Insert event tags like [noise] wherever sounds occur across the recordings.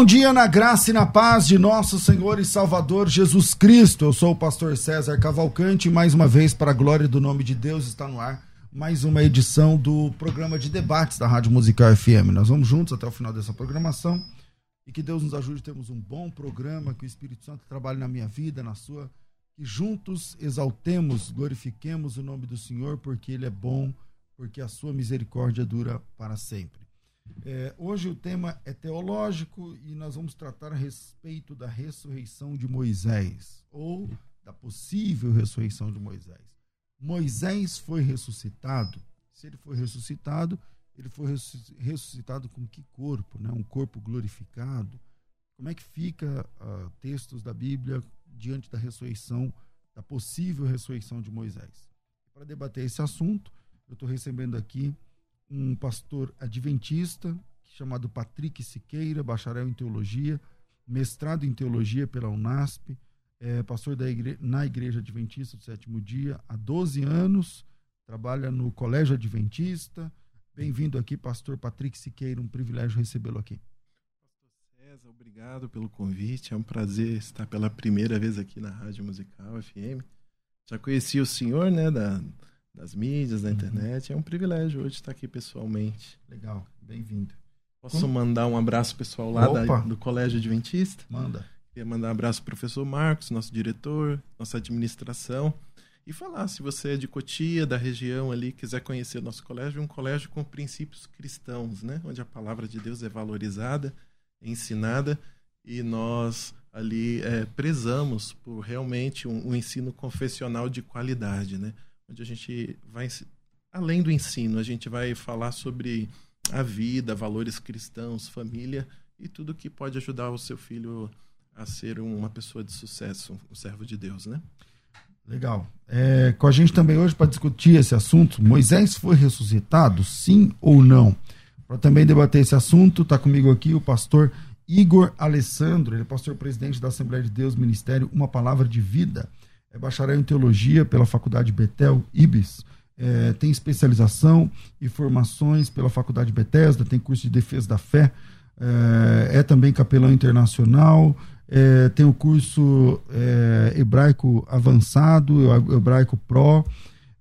Bom dia na graça e na paz de nosso Senhor e Salvador Jesus Cristo. Eu sou o pastor César Cavalcante e mais uma vez, para a glória do nome de Deus, está no ar mais uma edição do programa de debates da Rádio Musical FM. Nós vamos juntos até o final dessa programação e que Deus nos ajude a termos um bom programa, que o Espírito Santo trabalhe na minha vida, na sua, que juntos exaltemos, glorifiquemos o nome do Senhor, porque Ele é bom, porque a sua misericórdia dura para sempre. É, hoje o tema é teológico e nós vamos tratar a respeito da ressurreição de Moisés, ou da possível ressurreição de Moisés. Moisés foi ressuscitado. Se ele foi ressuscitado, ele foi ressuscitado com que corpo? Né? Um corpo glorificado. Como é que fica uh, textos da Bíblia diante da ressurreição, da possível ressurreição de Moisés? Para debater esse assunto, eu estou recebendo aqui um pastor adventista chamado Patrick Siqueira, bacharel em teologia, mestrado em teologia pela Unasp, é pastor da igre na Igreja Adventista do Sétimo Dia há 12 anos, trabalha no Colégio Adventista. Bem-vindo aqui, pastor Patrick Siqueira, um privilégio recebê-lo aqui. César, obrigado pelo convite. É um prazer estar pela primeira vez aqui na Rádio Musical FM. Já conheci o senhor, né, da, das mídias, da uhum. internet. É um privilégio hoje estar aqui pessoalmente. Legal, bem-vindo. Posso Como? mandar um abraço pessoal lá da, do Colégio Adventista? Manda. Queria mandar um abraço pro professor Marcos, nosso diretor, nossa administração. E falar, se você é de Cotia, da região ali, quiser conhecer o nosso colégio, é um colégio com princípios cristãos, né? Onde a palavra de Deus é valorizada, ensinada, e nós ali é, prezamos por realmente um, um ensino confessional de qualidade, né? Onde a gente vai, além do ensino, a gente vai falar sobre a vida, valores cristãos, família e tudo que pode ajudar o seu filho a ser uma pessoa de sucesso, um servo de Deus, né? Legal. É, com a gente também hoje para discutir esse assunto, Moisés foi ressuscitado, sim ou não? Para também debater esse assunto, está comigo aqui o pastor Igor Alessandro, ele é pastor presidente da Assembleia de Deus, Ministério Uma Palavra de Vida é bacharel em teologia pela Faculdade Betel, IBIS, é, tem especialização e formações pela Faculdade Bethesda, tem curso de defesa da fé, é, é também capelão internacional, é, tem o curso é, hebraico avançado, hebraico pro,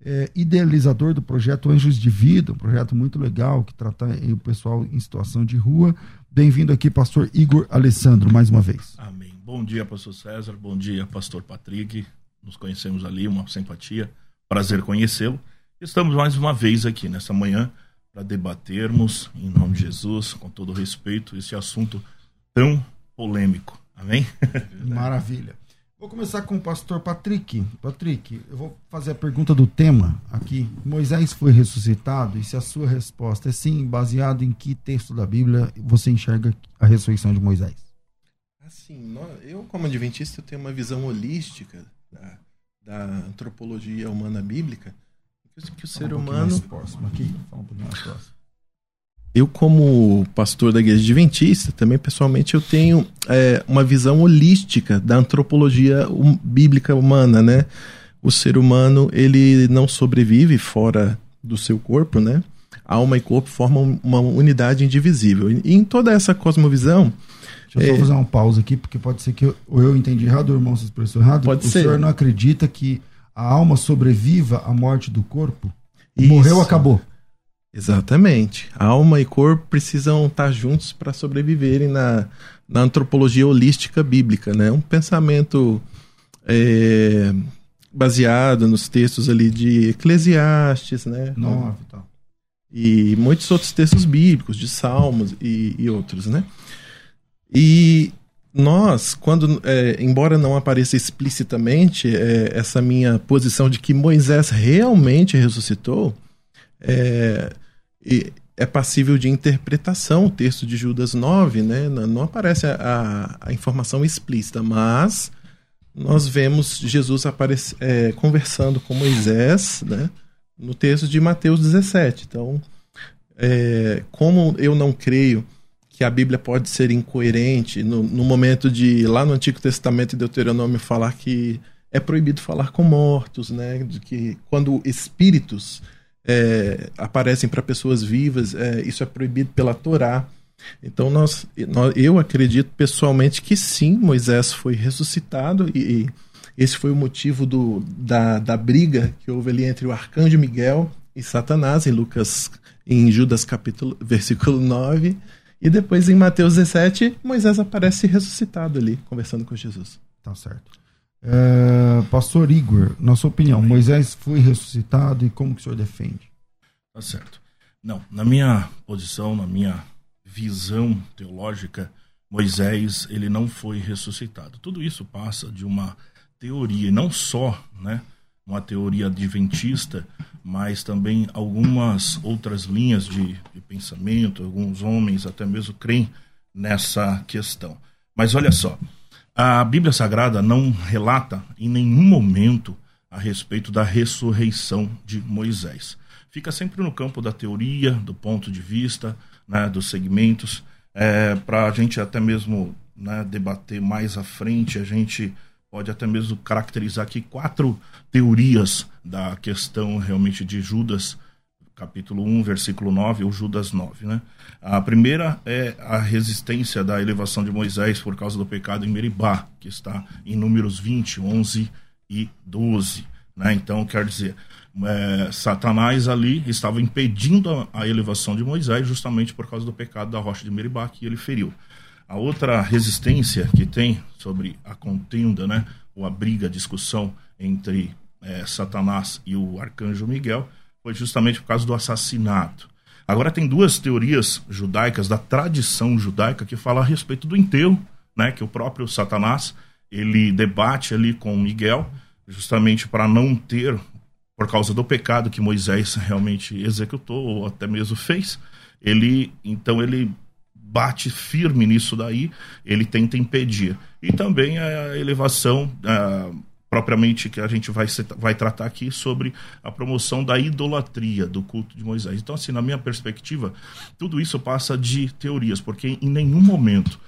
é, idealizador do projeto Anjos de Vida, um projeto muito legal que trata o pessoal em situação de rua. Bem-vindo aqui, pastor Igor Alessandro, mais uma vez. Amém. Bom dia, pastor César, bom dia, pastor Patrick, nos conhecemos ali, uma simpatia, prazer conhecê-lo. Estamos mais uma vez aqui nessa manhã para debatermos, em nome de Jesus, com todo respeito, esse assunto tão polêmico. Amém? [laughs] Maravilha. Vou começar com o pastor Patrick. Patrick, eu vou fazer a pergunta do tema aqui. Moisés foi ressuscitado? E se a sua resposta é sim, baseado em que texto da Bíblia você enxerga a ressurreição de Moisés? Assim, eu como adventista eu tenho uma visão holística da, da antropologia humana bíblica, que o ser um humano. próximo aqui, fala um pouquinho mais próximo. Eu, como pastor da igreja adventista, também pessoalmente eu tenho é, uma visão holística da antropologia um, bíblica humana, né? O ser humano, ele não sobrevive fora do seu corpo, né? Alma e corpo formam uma unidade indivisível. E em toda essa cosmovisão, Deixa eu é. só fazer uma pausa aqui, porque pode ser que eu, ou eu entendi errado, ou o irmão se expressou errado. Pode o ser. senhor não acredita que a alma sobreviva à morte do corpo? Isso. Morreu, acabou. Exatamente. Alma e corpo precisam estar juntos para sobreviverem na, na antropologia holística bíblica, né? Um pensamento é, baseado nos textos ali de Eclesiastes, né? Nove, tá. E muitos outros textos bíblicos, de Salmos e, e outros, né? E nós, quando, é, embora não apareça explicitamente é, essa minha posição de que Moisés realmente ressuscitou, é, é passível de interpretação o texto de Judas 9, né? não aparece a, a, informação explícita, mas nós vemos Jesus aparece, é, conversando com Moisés né? no texto de Mateus 17. Então, é, como eu não creio que a Bíblia pode ser incoerente no, no momento de, lá no Antigo Testamento, Deuteronômio, falar que é proibido falar com mortos, né? De que quando espíritos é, aparecem para pessoas vivas, é, isso é proibido pela Torá. Então nós, nós, eu acredito pessoalmente que sim, Moisés foi ressuscitado e, e esse foi o motivo do, da, da briga que houve ali entre o arcanjo Miguel e Satanás em Lucas, em Judas capítulo, [laughs] versículo 9. E depois em Mateus 17, Moisés aparece ressuscitado ali, conversando com Jesus. Tá certo. É, Pastor Igor, na sua opinião, Moisés foi ressuscitado e como que o senhor defende? Tá certo. Não, na minha posição, na minha visão teológica, Moisés ele não foi ressuscitado. Tudo isso passa de uma teoria, e não só, né, uma teoria adventista, mas também algumas outras linhas de, de pensamento, alguns homens até mesmo creem nessa questão. Mas olha só, a Bíblia Sagrada não relata em nenhum momento a respeito da ressurreição de Moisés. Fica sempre no campo da teoria, do ponto de vista, né, dos segmentos, é, para a gente até mesmo né, debater mais à frente, a gente pode até mesmo caracterizar aqui quatro teorias da questão realmente de Judas, capítulo 1, versículo 9, ou Judas 9. Né? A primeira é a resistência da elevação de Moisés por causa do pecado em Meribá, que está em números 20, 11 e 12. Né? Então, quer dizer, é, Satanás ali estava impedindo a, a elevação de Moisés justamente por causa do pecado da rocha de Meribá que ele feriu. A outra resistência que tem sobre a contenda, né, ou a briga, a discussão entre é, Satanás e o arcanjo Miguel, foi justamente por causa do assassinato. Agora tem duas teorias judaicas da tradição judaica que falam a respeito do enterro, né, que o próprio Satanás ele debate ali com Miguel, justamente para não ter, por causa do pecado que Moisés realmente executou ou até mesmo fez, ele então ele bate firme nisso daí, ele tenta impedir. E também a elevação propriamente que a gente vai, vai tratar aqui sobre a promoção da idolatria do culto de Moisés. Então, assim, na minha perspectiva, tudo isso passa de teorias, porque em nenhum momento,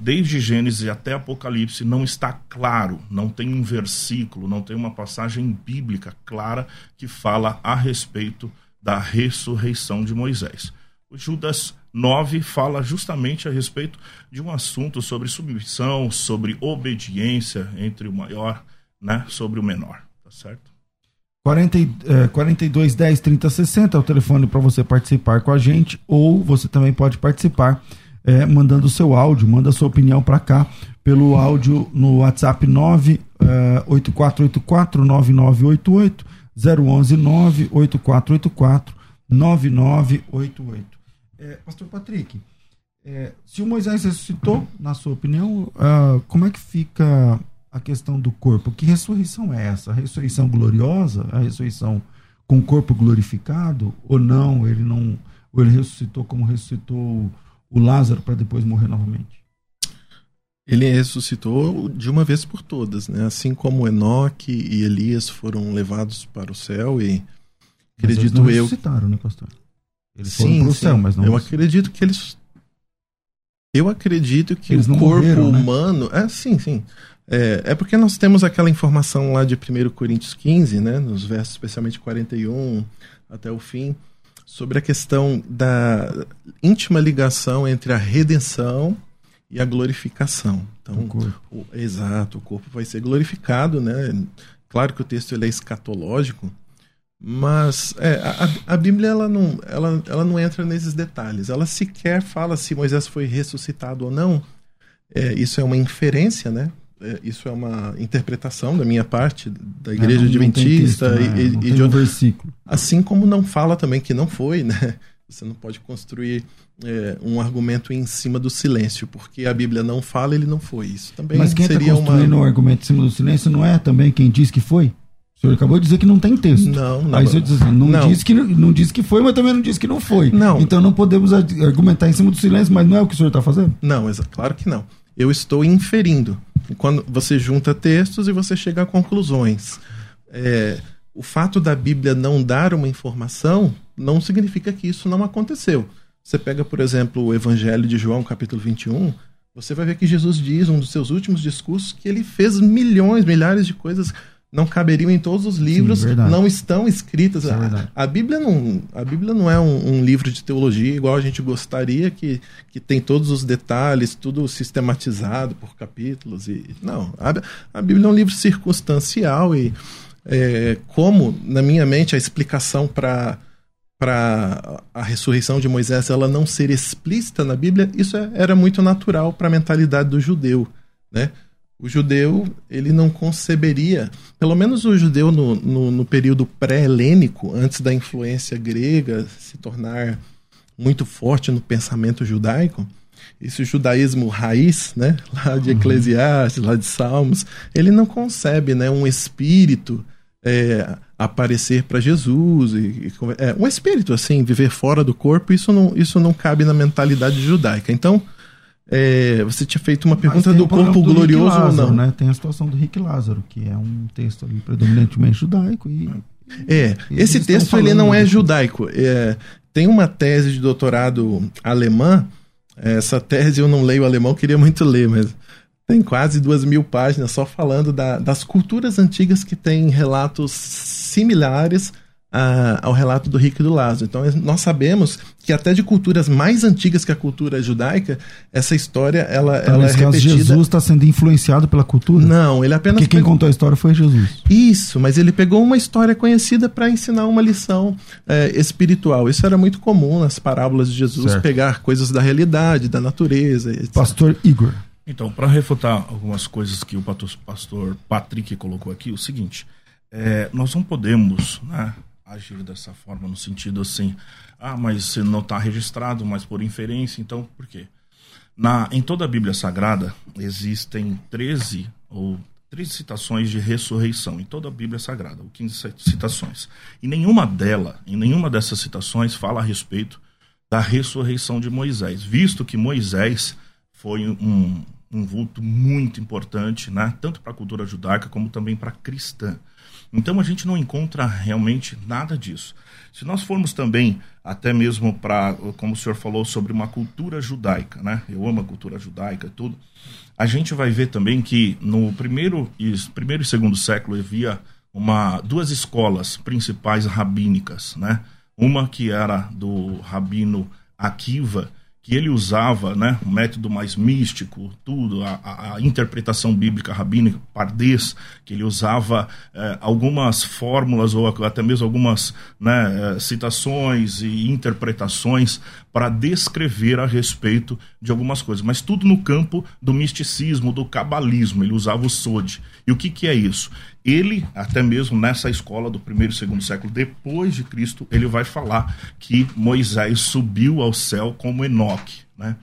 desde Gênesis até Apocalipse, não está claro, não tem um versículo, não tem uma passagem bíblica clara que fala a respeito da ressurreição de Moisés. O Judas 9 fala justamente a respeito de um assunto sobre submissão, sobre obediência entre o maior, né, sobre o menor, tá certo? 40, é, 42 10 30 60 é o telefone para você participar com a gente, ou você também pode participar é, mandando o seu áudio, manda sua opinião para cá pelo áudio no WhatsApp 9 é, 8484 9988 011 9 8484 9988. É, Pastor Patrick, é, se o Moisés ressuscitou, na sua opinião, uh, como é que fica a questão do corpo? Que ressurreição é essa? A ressurreição gloriosa? A ressurreição com o corpo glorificado? Ou não? Ele não. Ou ele ressuscitou como ressuscitou o Lázaro para depois morrer novamente? Ele ressuscitou de uma vez por todas, né? Assim como Enoque e Elias foram levados para o céu e acredito eu. ressuscitaram, né, pastor? Eles sim, foram sim. céu, mas não. Eu acredito que eles. Eu acredito que eles o corpo morreram, né? humano. É, sim, sim. É, é porque nós temos aquela informação lá de 1 Coríntios 15, né, nos versos especialmente 41 até o fim, sobre a questão da íntima ligação entre a redenção e a glorificação. Então, o corpo. O, exato, o corpo vai ser glorificado, né? Claro que o texto ele é escatológico, mas é, a, a, Bíblia ela não, ela, ela não entra nesses detalhes. Ela sequer fala se Moisés foi ressuscitado ou não. É, isso é uma inferência, né? É, isso é uma interpretação da minha parte, da igreja é, adventista e, né? e, e de um versículo. Assim como não fala também que não foi, né? [laughs] Você não pode construir é, um argumento em cima do silêncio, porque a Bíblia não fala, ele não foi. Isso também Mas quem está construindo uma... um argumento em cima do silêncio não é também quem diz que foi? O senhor acabou de dizer que não tem texto. Não, não. Aí o senhor diz assim, não, não. Disse que, não disse que foi, mas também não disse que não foi. Não. Então não podemos argumentar em cima do silêncio, mas não é o que o senhor está fazendo? Não, claro que não. Eu estou inferindo. Quando você junta textos e você chega a conclusões. É, o fato da Bíblia não dar uma informação não significa que isso não aconteceu. Você pega, por exemplo, o Evangelho de João, capítulo 21, você vai ver que Jesus diz, um dos seus últimos discursos, que ele fez milhões, milhares de coisas não caberiam em todos os livros, Sim, não estão escritas. É a, a, Bíblia não, a Bíblia não é um, um, livro de teologia igual a gente gostaria, que, que tem todos os detalhes, tudo sistematizado por capítulos. E, não, a, a Bíblia é um livro circunstancial e é, como, na minha mente, a explicação para para a ressurreição de Moisés ela não ser explícita na Bíblia, isso é, era muito natural para a mentalidade do judeu, né? O judeu ele não conceberia, pelo menos o judeu no, no, no período pré-helênico, antes da influência grega se tornar muito forte no pensamento judaico, esse judaísmo raiz, né, lá de uhum. Eclesiastes, lá de Salmos, ele não concebe, né, um espírito é, aparecer para Jesus. E, é, um espírito, assim, viver fora do corpo, isso não, isso não cabe na mentalidade judaica. Então, é, você tinha feito uma pergunta do corpo do glorioso Lázaro, ou não. Né? Tem a situação do Rick Lázaro, que é um texto ali predominantemente judaico. E, é, e esse texto ele não é judaico. É, tem uma tese de doutorado alemã. Essa tese eu não leio alemão, queria muito ler, mas tem quase duas mil páginas só falando da, das culturas antigas que têm relatos similares a, ao relato do Rico e do Lázaro. Então, nós sabemos que até de culturas mais antigas que a cultura judaica, essa história ela, então, ela é caso, repetida. Jesus está sendo influenciado pela cultura? Não, ele apenas. Porque quem pegou... contou a história foi Jesus. Isso, mas ele pegou uma história conhecida para ensinar uma lição é, espiritual. Isso era muito comum nas parábolas de Jesus, certo. pegar coisas da realidade, da natureza. Etc. Pastor Igor. Então, para refutar algumas coisas que o pastor Patrick colocou aqui, o seguinte: é, nós não podemos né, agir dessa forma, no sentido assim, ah, mas você não está registrado, mas por inferência, então por quê? Na, em toda a Bíblia Sagrada existem 13 ou 13 citações de ressurreição, em toda a Bíblia Sagrada, ou 15 citações. E nenhuma dela, em nenhuma dessas citações fala a respeito da ressurreição de Moisés, visto que Moisés foi um, um vulto muito importante, né? tanto para a cultura judaica como também para a cristã. Então a gente não encontra realmente nada disso. Se nós formos também, até mesmo para, como o senhor falou, sobre uma cultura judaica, né? Eu amo a cultura judaica e tudo. A gente vai ver também que no primeiro e, primeiro e segundo século havia uma, duas escolas principais rabínicas, né? Uma que era do rabino Akiva, que ele usava, né, um método mais místico, tudo, a, a, interpretação bíblica rabínica, pardês, que ele usava eh, algumas fórmulas ou até mesmo algumas né, eh, citações e interpretações para descrever a respeito de algumas coisas, mas tudo no campo do misticismo, do cabalismo, ele usava o sod. E o que, que é isso? Ele, até mesmo nessa escola do primeiro e segundo século depois de Cristo, ele vai falar que Moisés subiu ao céu como Enoque, né?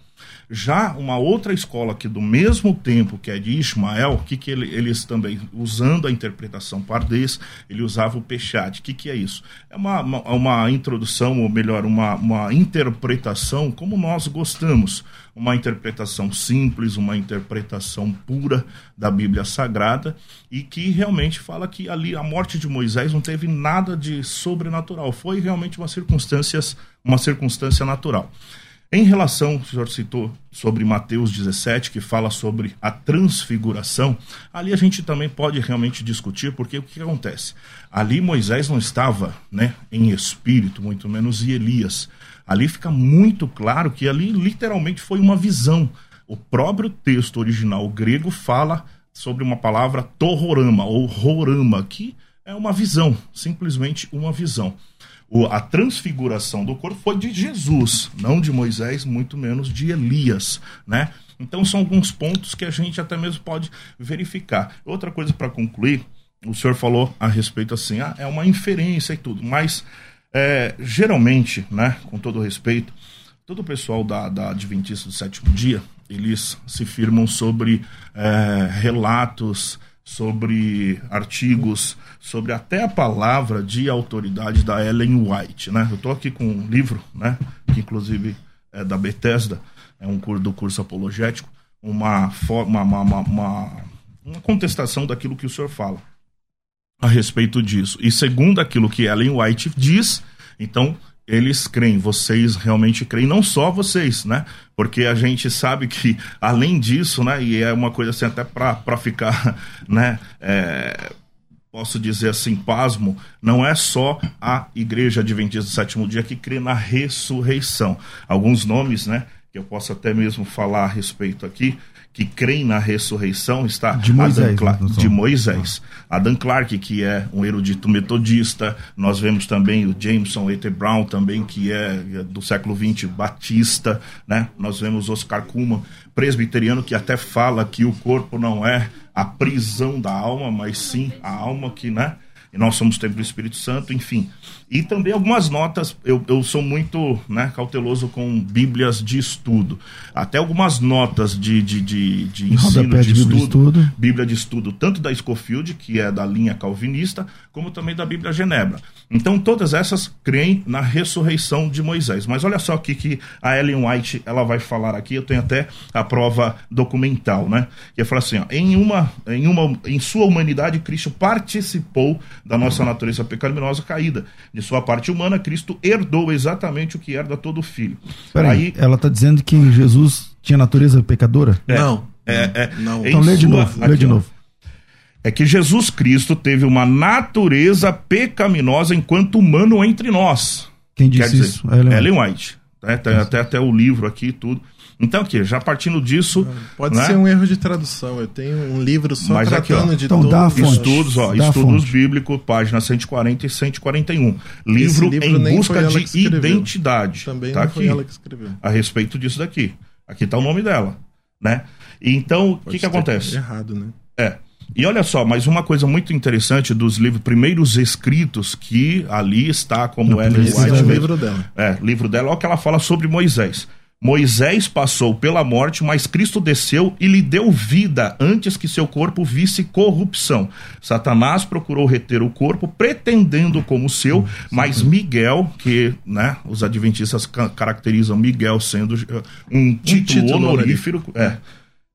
Já uma outra escola que do mesmo tempo, que é de Ismael, que, que ele, eles também, usando a interpretação pardês, ele usava o pechade. O que, que é isso? É uma, uma, uma introdução, ou melhor, uma, uma interpretação como nós gostamos. Uma interpretação simples, uma interpretação pura da Bíblia Sagrada, e que realmente fala que ali a morte de Moisés não teve nada de sobrenatural, foi realmente uma circunstância, uma circunstância natural. Em relação, o senhor citou sobre Mateus 17, que fala sobre a transfiguração, ali a gente também pode realmente discutir, porque o que acontece? Ali Moisés não estava né, em espírito, muito menos e Elias. Ali fica muito claro que ali literalmente foi uma visão. O próprio texto original grego fala sobre uma palavra tororama ou rorama, que é uma visão, simplesmente uma visão o, a transfiguração do corpo foi de Jesus, não de Moisés, muito menos de Elias, né? Então são alguns pontos que a gente até mesmo pode verificar. Outra coisa para concluir, o senhor falou a respeito assim, ah, é uma inferência e tudo, mas É, geralmente, né, com todo respeito, todo o pessoal da, da Adventista do Sétimo Dia, eles se firmam sobre é, relatos, sobre artigos, sobre até a palavra de autoridade da Ellen White, né? Eu estou aqui com um livro, né, que inclusive é da Bethesda, é um curso do curso apologético, uma, uma, uma, uma, uma contestação daquilo que o senhor fala a respeito disso. E segundo aquilo que Ellen White diz, então eles creem, vocês realmente creem, não só vocês, né? Porque a gente sabe que, [laughs] além disso, né, e é uma coisa assim até para ficar, [laughs] né, é, posso dizer assim, pasmo, não é só a Igreja Adventista do Sétimo Dia que crê na ressurreição. Alguns nomes, né, que eu posso até mesmo falar a respeito aqui, que creem na ressurreição está de Moisés, Clark, né, de Moisés. Adam Clark, que é um erudito metodista, nós vemos também o Jameson E.T. Brown também, que é do século XX, batista, né? Nós vemos Oscar Kuhlman, presbiteriano, que até fala que o corpo não é a prisão da alma, mas sim a alma que, né? E nós somos templo do Espírito Santo, enfim. E também algumas notas, eu, eu sou muito né, cauteloso com bíblias de estudo. Até algumas notas de, de, de, de ensino de, de estudo, estudo, Bíblia de estudo, tanto da Scofield, que é da linha calvinista, como também da Bíblia Genebra. Então, todas essas creem na ressurreição de Moisés. Mas olha só o que a Ellen White ela vai falar aqui, eu tenho até a prova documental, né? Que fala assim: ó, em, uma, em, uma, em sua humanidade, Cristo participou da nossa natureza pecaminosa caída de sua parte humana, Cristo herdou exatamente o que herda todo filho. Peraí, Aí, ela está dizendo que Jesus tinha natureza pecadora? É, não. É, é, não. Então lê de sua, novo, lê de novo. É que Jesus Cristo teve uma natureza pecaminosa enquanto humano entre nós. Quem disse dizer, isso? Ellen, Ellen White. Né? Tem até, até o livro aqui e tudo. Então, aqui, já partindo disso. Pode né? ser um erro de tradução. Eu tenho um livro só Mas tratando aqui, ó, de então, dá estudos, ó, estudos bíblicos, página 140 e 141. Livro, livro em busca de identidade. Também tá não foi ela que escreveu. A respeito disso daqui. Aqui está o nome dela, né? Então, o que que acontece? Errado, né? É. E olha só, mas uma coisa muito interessante dos livros, primeiros escritos que ali está como Ellen White. É o livro dela. É, livro dela, olha o que ela fala sobre Moisés. Moisés passou pela morte, mas Cristo desceu e lhe deu vida antes que seu corpo visse corrupção. Satanás procurou reter o corpo, pretendendo como seu, mas Miguel, que né, os adventistas caracterizam Miguel sendo um título, um título honorífico, é,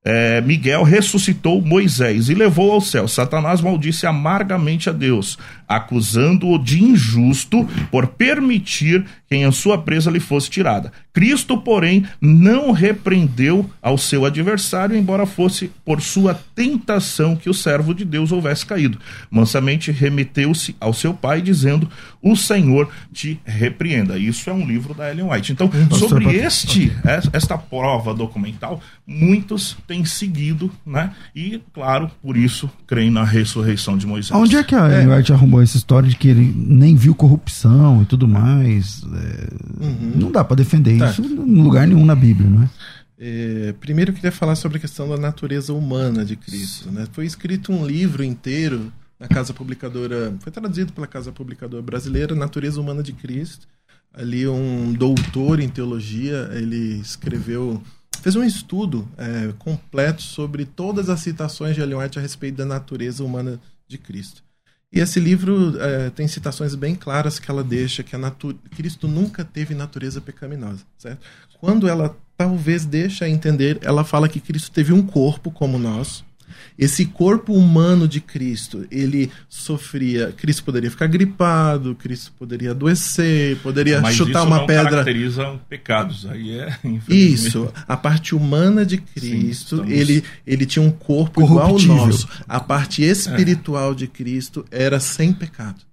é, Miguel ressuscitou Moisés e levou ao céu. Satanás maldisse amargamente a Deus, acusando-o de injusto por permitir que a sua presa lhe fosse tirada. Cristo, porém, não repreendeu ao seu adversário, embora fosse por sua tentação que o servo de Deus houvesse caído. Mansamente remeteu-se ao seu pai, dizendo: O Senhor te repreenda. Isso é um livro da Ellen White. Então, sobre este, esta prova documental, muitos têm seguido, né? E, claro, por isso, creem na ressurreição de Moisés. Onde é que a Ellen é. White arrumou essa história de que ele nem viu corrupção e tudo mais? É, uhum. Não dá para defender tá. isso em lugar nenhum na Bíblia, não é? É, primeiro eu queria falar sobre a questão da natureza humana de Cristo. Né? Foi escrito um livro inteiro na Casa Publicadora, foi traduzido pela Casa Publicadora Brasileira, Natureza Humana de Cristo. Ali um doutor em teologia, ele escreveu, fez um estudo é, completo sobre todas as citações de Ellen White a respeito da natureza humana de Cristo. E esse livro é, tem citações bem claras que ela deixa que Cristo nunca teve natureza pecaminosa, certo? Quando ela talvez deixa entender, ela fala que Cristo teve um corpo como nós, esse corpo humano de Cristo, ele sofria. Cristo poderia ficar gripado, Cristo poderia adoecer, poderia Mas chutar isso uma não pedra. caracterizam pecados. Aí é. Isso. A parte humana de Cristo, Sim, ele, ele tinha um corpo igual ao nosso. A parte espiritual é. de Cristo era sem pecado.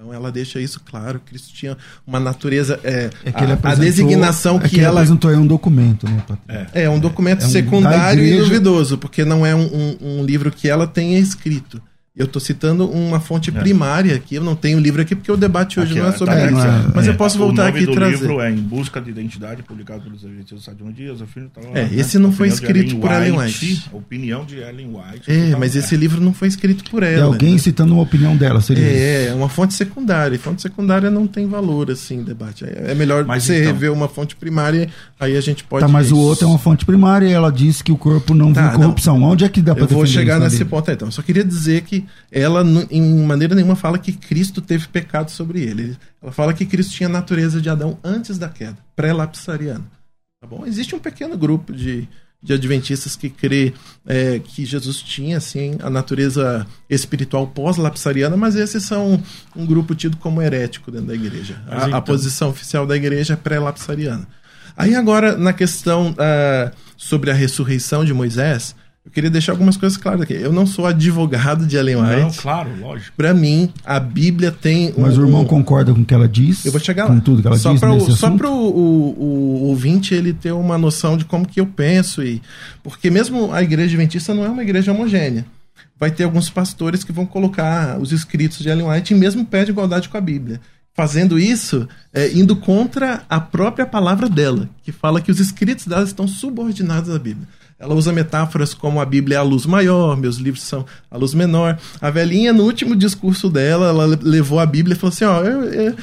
Então ela deixa isso claro. Cristo tinha uma natureza. É, é a, a, designação é que, que ela. apresentou é um documento, né, É, é um documento é, secundário um, e duvidoso, porque não é um, um, um, livro que ela tenha escrito. Eu estou citando uma fonte primária aqui, eu não tenho o livro aqui porque o debate hoje Aqui, não é sobre tá isso. não é- Mas eu é. posso O voltar aqui e trazer. livro é Em Busca de Identidade, publicado pelos Adventistas do Sétimo Dia, Zafir, tá lá, É, né? esse não foi escrito por Ellen White. A opinião de Ellen White. É, Tá mas esse livro não foi escrito por É ela. alguém né? citando uma opinião dela, seria isso. É, é uma fonte secundária. E fonte secundária não tem valor, assim, debate. É é melhor Mas você então- rever uma fonte primária, aí a gente pode. Tá, mas o outro é uma fonte primária e ela disse que o corpo não Tá, viu corrupção. Onde é que dá pra Eu vou chegar nesse ponto aí, então. Eu só queria dizer que ela, em maneira nenhuma, fala que Cristo teve pecado sobre ele. Ela fala que Cristo tinha a natureza de Adão antes da queda, pré-lapsariana. Tá bom? Existe um pequeno grupo de, de adventistas que crê é, que Jesus tinha, assim, a natureza espiritual pós-lapsariana, mas esses são um grupo tido como herético dentro da igreja. A, a então- posição oficial da igreja é pré-lapsariana. Aí agora, na questão ah, sobre a ressurreição de Moisés, eu queria deixar algumas coisas claras aqui. Eu não sou advogado de Ellen White. Não, claro, lógico. Para mim, a Bíblia tem um. Mas o irmão um- concorda com o que ela diz? eu vou chegar com lá. tudo que ela só diz pra, nesse o, só para o, o, o ouvinte ele ter uma noção de como que eu penso e porque mesmo a igreja adventista não é uma igreja homogênea. Vai ter alguns pastores que vão colocar os escritos de Ellen White em mesmo pé de igualdade com a Bíblia. Fazendo isso, é, indo contra a própria palavra dela, que fala que os escritos dela estão subordinados à Bíblia. Ela usa metáforas como a Bíblia é a luz maior, meus livros são a luz menor. A velhinha, no último discurso dela, ela le- levou a Bíblia e falou assim: Ó, eu, eu,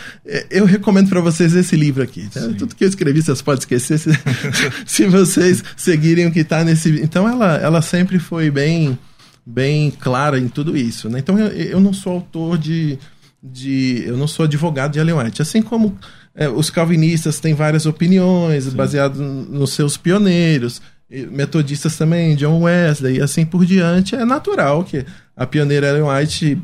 eu recomendo para vocês esse livro aqui. tá? Tudo que eu escrevi, vocês podem esquecer se, [laughs] se vocês seguirem o que está nesse. Então, ela, ela sempre foi bem, bem clara em tudo isso. Né? Então, eu, eu não sou autor de, de. Eu não sou advogado de Ellen White. Assim como é, os calvinistas têm várias opiniões baseadas nos seus pioneiros. Metodistas também, John Wesley e assim por diante. É natural que a pioneira Ellen White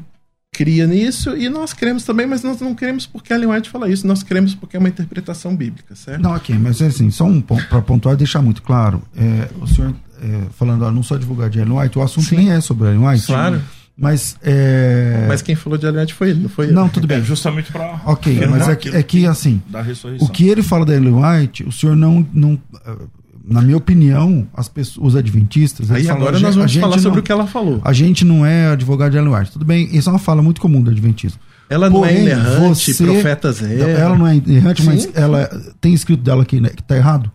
cria nisso e nós cremos também, mas nós não cremos porque Ellen White fala isso, nós cremos porque é uma interpretação bíblica, certo? Não, ok, mas assim, só um ponto para pontuar e deixar muito claro. É, o senhor é, falando, ó, não sou advogado de Ellen White, o assunto Sim. nem é sobre Ellen White. Claro. Mas é. Mas quem falou de Ellen White foi ele, não foi eu. Não, tudo bem. É justamente para. Ok, mas é que, é que assim, o que ele fala da Ellen White, o senhor não. não na minha opinião, as pessoas, os adventistas. Aí falam, agora nós vamos falar não- sobre o que ela falou. A gente não é advogado de Ellen White. Tudo bem, isso é uma fala muito comum do adventismo. Ela não é Porém, inerrante, você- profeta zero. Ela não é errante, mas Sim. ela tem escrito dela aqui né, que tá errado?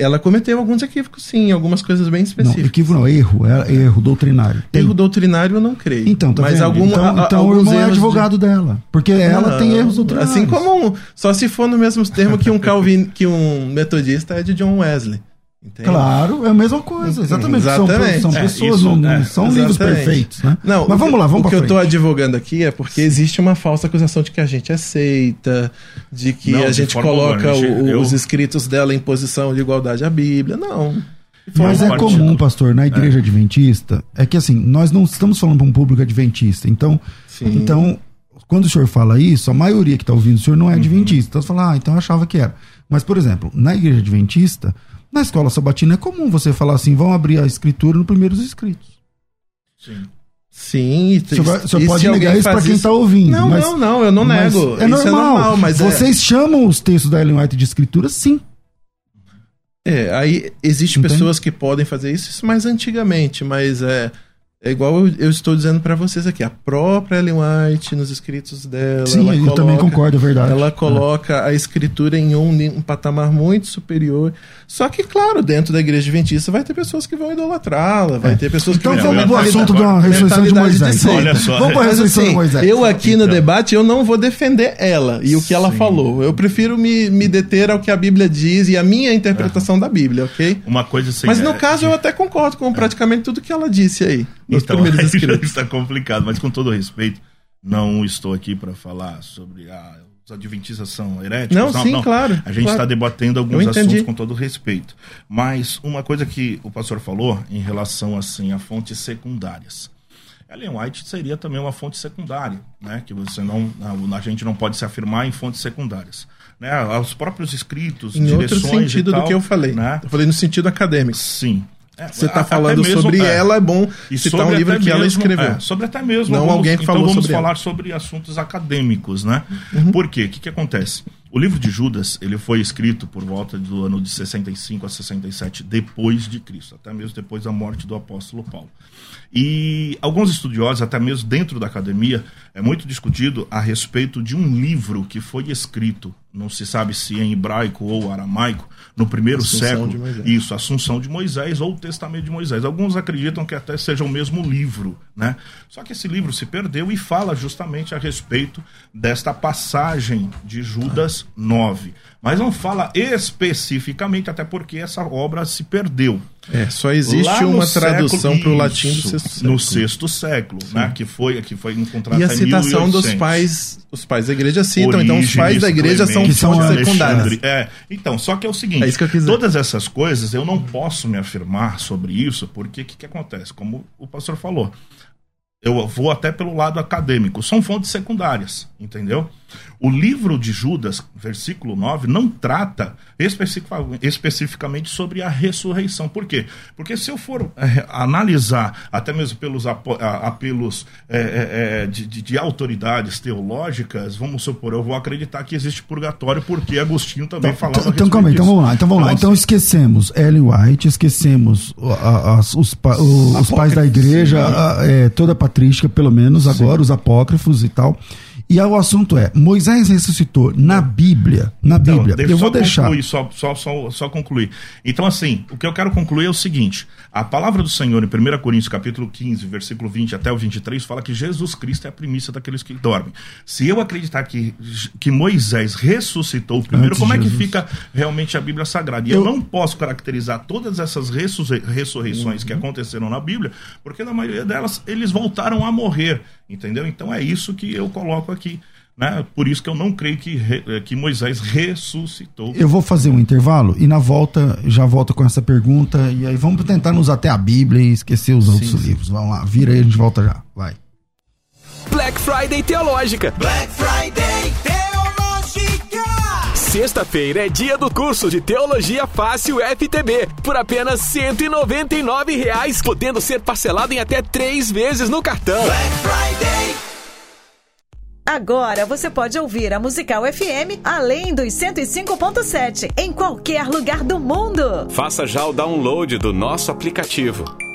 Ela cometeu alguns equívocos, sim, algumas coisas bem Não, específicas. equívoco não, erro, é erro doutrinário. Tem. Erro doutrinário eu não creio. Então, tá mas algum, então, a- então o alguns irmão é erros de- advogado dela. Porque ela Não, tem erros doutrinários. Assim como um, só se for no mesmo termo que um Calvin, que um metodista é de John Wesley. Entende? Claro, é a mesma coisa. Exatamente. São- Exatamente. São, É, pessoas, isso, não, é, são livros Exatamente. perfeitos, né? Não, Mas vamos lá, vamos O que eu frente. estou advogando aqui é porque existe uma falsa acusação de que a gente é seita, de que Não, a gente coloca alguma, o- eu- os escritos dela em posição de igualdade à Bíblia. Não. Mas é comum, pastor, na igreja adventista, é que assim, nós não estamos falando para um público adventista. Então, Sim. então, quando o senhor fala isso, a maioria que está ouvindo o senhor não é adventista. Então você fala, ah, então eu achava que era. Mas, por exemplo, na igreja adventista, na escola sabatina é comum você falar assim, vão abrir a escritura no primeiros escritos. Sim. Sim, e, vai- e pode negar isso para quem está ouvindo. Não, mas- não, não, eu não nego. É Isso normal. é normal, mas é- Vocês chamam os textos da Ellen White de escritura? Sim. É, aí existem pessoas que podem fazer isso, isso mais antigamente, mas é, é igual eu, eu estou dizendo para vocês aqui, a própria Ellen White nos escritos dela, Sim, ela eu coloca, também concordo, é verdade. Ela coloca a escritura em um, um patamar muito superior. Só que, claro, dentro da igreja adventista vai ter pessoas que vão idolatrá-la, vai ter pessoas que Então vão vamos ter pro assunto da ressurreição de Moisés. seita. Olha só. Vamos para a Mas ressurreição assim, de Moisés. eu aqui no Então. debate, eu não vou defender ela e o que ela Sim. falou. Eu prefiro me, me deter ao que a Bíblia diz e a minha interpretação da Bíblia, ok? Uma coisa assim. Mas no é, caso eu até concordo com praticamente tudo que ela disse aí, nos Então, primeiros aí [laughs] escritos. está complicado, mas com todo respeito, não estou aqui para falar sobre ah, os adventistas são heréticos. Não, sim, claro, A gente claro. está debatendo alguns assuntos com todo respeito. Mas uma coisa que o pastor falou em relação assim a fontes secundárias. Ellen White seria também uma fonte secundária, né? Que você não, a, a gente não pode se afirmar em fontes secundárias, né? Os próprios escritos, Em outro direções sentido e do tal, que eu falei. né? Eu falei no sentido acadêmico. Sim. É, Você está falando mesmo- sobre é. ela, é bom E citar um livro que ela mesmo- escreveu. é, sobre até mesmo. Não alguém que então falou vamos sobre falar ela. sobre assuntos acadêmicos, né? Uhum. Por quê? O que, que acontece? O livro de Judas, ele foi escrito por volta do ano de 65 a 67 depois de Cristo, até mesmo depois da morte do apóstolo Paulo. E alguns estudiosos, até mesmo dentro da academia, é muito discutido a respeito de um livro que foi escrito, não se sabe se em hebraico ou aramaico, no primeiro Assunção século. Isso, Assunção de Moisés ou o Testamento de Moisés. Alguns acreditam que até seja o mesmo livro, né? Só que esse livro se perdeu e fala justamente a respeito desta passagem de Judas 9. Mas não fala especificamente, até porque essa obra se perdeu. É, só existe Lá uma tradução para o latim do sexto século. No sexto século, né? Que foi, que foi encontrada E até citação dos 1800. pais, os pais da igreja citam, então os Orígenes, pais da igreja são Clemente, são fontes Alexandre. secundárias. É, então, só que é o seguinte, É todas essas coisas eu não posso me afirmar sobre isso, porque o que, que acontece? Como o pastor falou, eu vou até pelo lado acadêmico, são fontes secundárias, entendeu? O livro de Judas, versículo 9, não trata especifica- especificamente sobre a ressurreição. Por quê? Porque se eu for eh, analisar, até mesmo pelos apelos eh, eh, de, de- de autoridades teológicas, vamos supor, eu vou acreditar que existe purgatório, porque Agostinho também falava a Então, respeito calma aí, então vamos lá. Então vamos lá. Então esquecemos Ellen White, esquecemos as- os, pa- o- os pais da igreja, a- é, toda a patrística, pelo menos agora, os apócrifos e tal. E o assunto é: Moisés ressuscitou na Bíblia. Na Então, Bíblia. deixa eu vou deixar. Concluir, só, só, só, só concluir. Então, assim, o que eu quero concluir é o seguinte: a palavra do Senhor em 1 Coríntios, capítulo 15, versículo 20 até o 23, fala que Jesus Cristo é a primícia daqueles que dormem. Se eu acreditar que, que Moisés ressuscitou primeiro, Antes como é que Jesus. fica realmente a Bíblia Sagrada? E eu, Eu- não posso caracterizar todas essas ressurre- ressurreições Uhum. que aconteceram na Bíblia, porque na maioria delas eles voltaram a morrer, entendeu? Então é isso que eu coloco aqui. Né? Por isso que eu não creio que, re- eh, que Moisés ressuscitou. Eu vou fazer um intervalo e na volta já volto com essa pergunta. E aí vamos tentar nos até a Bíblia e esquecer os outros livros. Vamos lá, vira aí, a gente volta já. Vai. Black Friday Teológica. Black Friday Teológica. Sexta-feira é dia do curso de Teologia Fácil FTB, por apenas 199 reais, podendo ser parcelado em até três vezes no cartão. Black Friday. Agora você pode ouvir a Musical FM além dos 105.7 em qualquer lugar do mundo. Faça já o download do nosso aplicativo.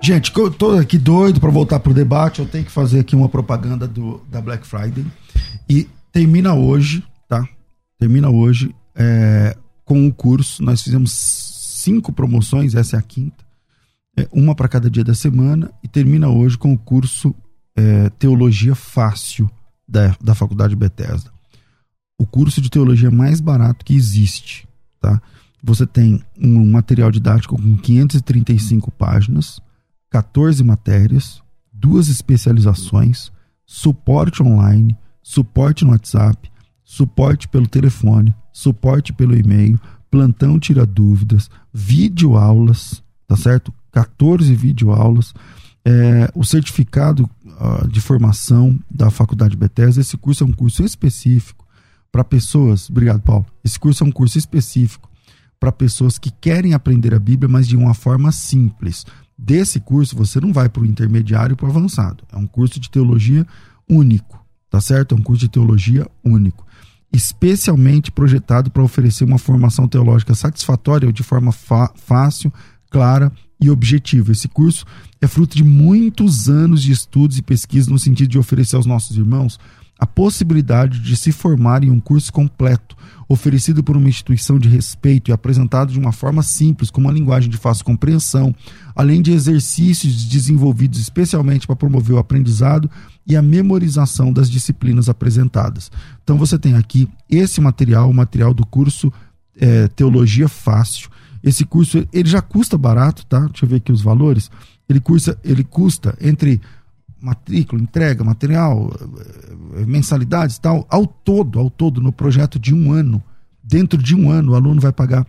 Gente, eu tô aqui doido para voltar pro debate, eu tenho que fazer aqui uma propaganda do, da Black Friday. E termina hoje, tá? Termina hoje é, com o curso. Nós fizemos cinco promoções, essa é a quinta. É, uma para cada dia da semana. E termina hoje com o curso é, Teologia Fácil da, da Faculdade Bethesda. O curso de teologia mais barato que existe, tá? Você tem um material didático com 535 páginas, 14 matérias, duas especializações, suporte online, suporte no WhatsApp, suporte pelo telefone, suporte pelo e-mail, plantão tira dúvidas, videoaulas, tá certo? 14 videoaulas, é, o certificado ah, de formação da Faculdade Bethesda. Esse curso é um curso específico para pessoas. Obrigado, Paulo. Esse curso é um curso específico para pessoas que querem aprender a Bíblia, mas de uma forma simples. Desse curso, você não vai para o intermediário e para o avançado. É um curso de teologia único, tá certo? É um curso de teologia único. Especialmente projetado para oferecer uma formação teológica satisfatória de forma fácil, clara e objetiva. Esse curso é fruto de muitos anos de estudos e pesquisas no sentido de oferecer aos nossos irmãos a possibilidade de se formar em um curso completo, oferecido por uma instituição de respeito e apresentado de uma forma simples, com uma linguagem de fácil compreensão, além de exercícios desenvolvidos especialmente para promover o aprendizado e a memorização das disciplinas apresentadas. Então você tem aqui esse material, o material do curso é, Teologia Fácil. Esse curso ele já custa barato, tá? Deixa eu ver aqui os valores. Ele, cursa, ele custa entre matrícula, entrega, material, eh, mensalidades e tal, ao todo, ao todo, no projeto de um ano, dentro de um ano o aluno vai pagar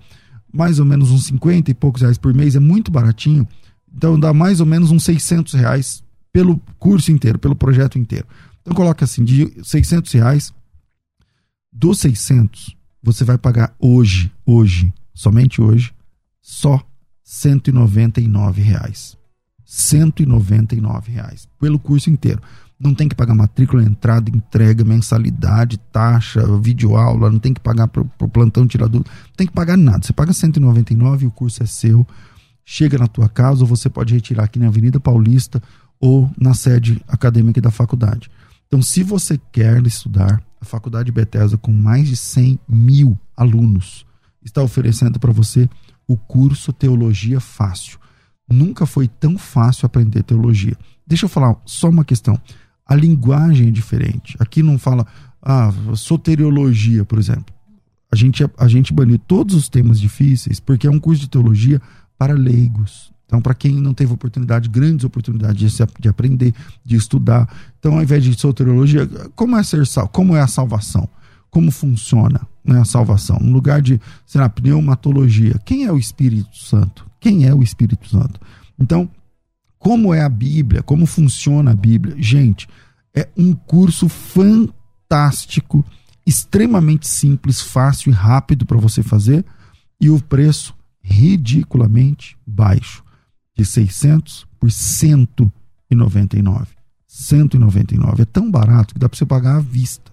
mais ou menos uns 50 e poucos reais por mês, é muito baratinho. Então dá mais ou menos uns 600 reais pelo curso inteiro, pelo projeto inteiro. Então coloca assim, de 600 reais, dos 600, você vai pagar hoje, hoje, somente hoje, só 199 reais. 199 reais pelo curso inteiro. Não tem que pagar matrícula, entrada, entrega, mensalidade, taxa, videoaula, não tem que pagar para o plantão tirador, não tem que pagar nada. Você paga 199 e o curso é seu. Chega na tua casa ou você pode retirar aqui na Avenida Paulista ou na sede acadêmica da faculdade. Então, se você quer estudar, a Faculdade Bethesda, com mais de 100 mil alunos, está oferecendo para você o curso Teologia Fácil. Nunca foi tão fácil aprender teologia. Deixa eu falar só uma questão. A linguagem é diferente. Aqui não fala ah, soteriologia, por exemplo. A gente, a gente baniu todos os temas difíceis porque é um curso de teologia para leigos. Então, para quem não teve oportunidade, grandes oportunidades de, de, aprender, de estudar. Então, ao invés de soteriologia, como é ser sal? Como é a salvação? Como funciona né, a salvação? No lugar de, sei lá, pneumatologia, quem é o Espírito Santo? Quem é o Espírito Santo? Então, como é a Bíblia? Como funciona a Bíblia? Gente, é um curso fantástico, extremamente simples, fácil e rápido para você fazer e o preço ridiculamente baixo de 600 por 199. 199 é tão barato que dá para você pagar à vista.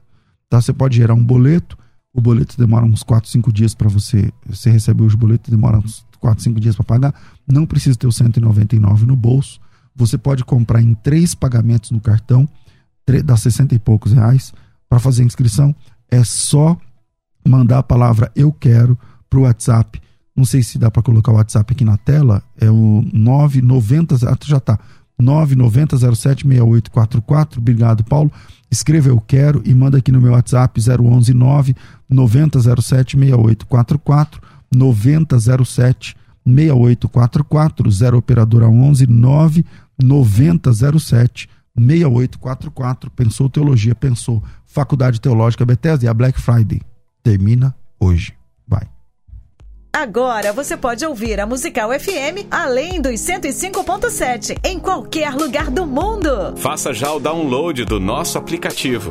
Tá? Você pode gerar um boleto, o boleto demora uns 4, 5 dias para você, você receber os boletos, demora uns 4, 5 dias para pagar. Não precisa ter o 199 no bolso. Você pode comprar em três pagamentos no cartão, dá 60 e poucos reais. Para fazer a inscrição, é só mandar a palavra eu quero para o WhatsApp não sei se dá para colocar o WhatsApp aqui na tela. É o 990. Ah, já tá. 990076844. Obrigado, Paulo. Escreva eu quero e manda aqui no meu WhatsApp 011 990076844. 9007 6844 0 operadora 11 99007 6844. Pensou teologia, pensou Faculdade Teológica Bethesda e a Black Friday termina hoje. Vai. Agora você pode ouvir a Musical FM além dos 105.7 em qualquer lugar do mundo. Faça já o download do nosso aplicativo.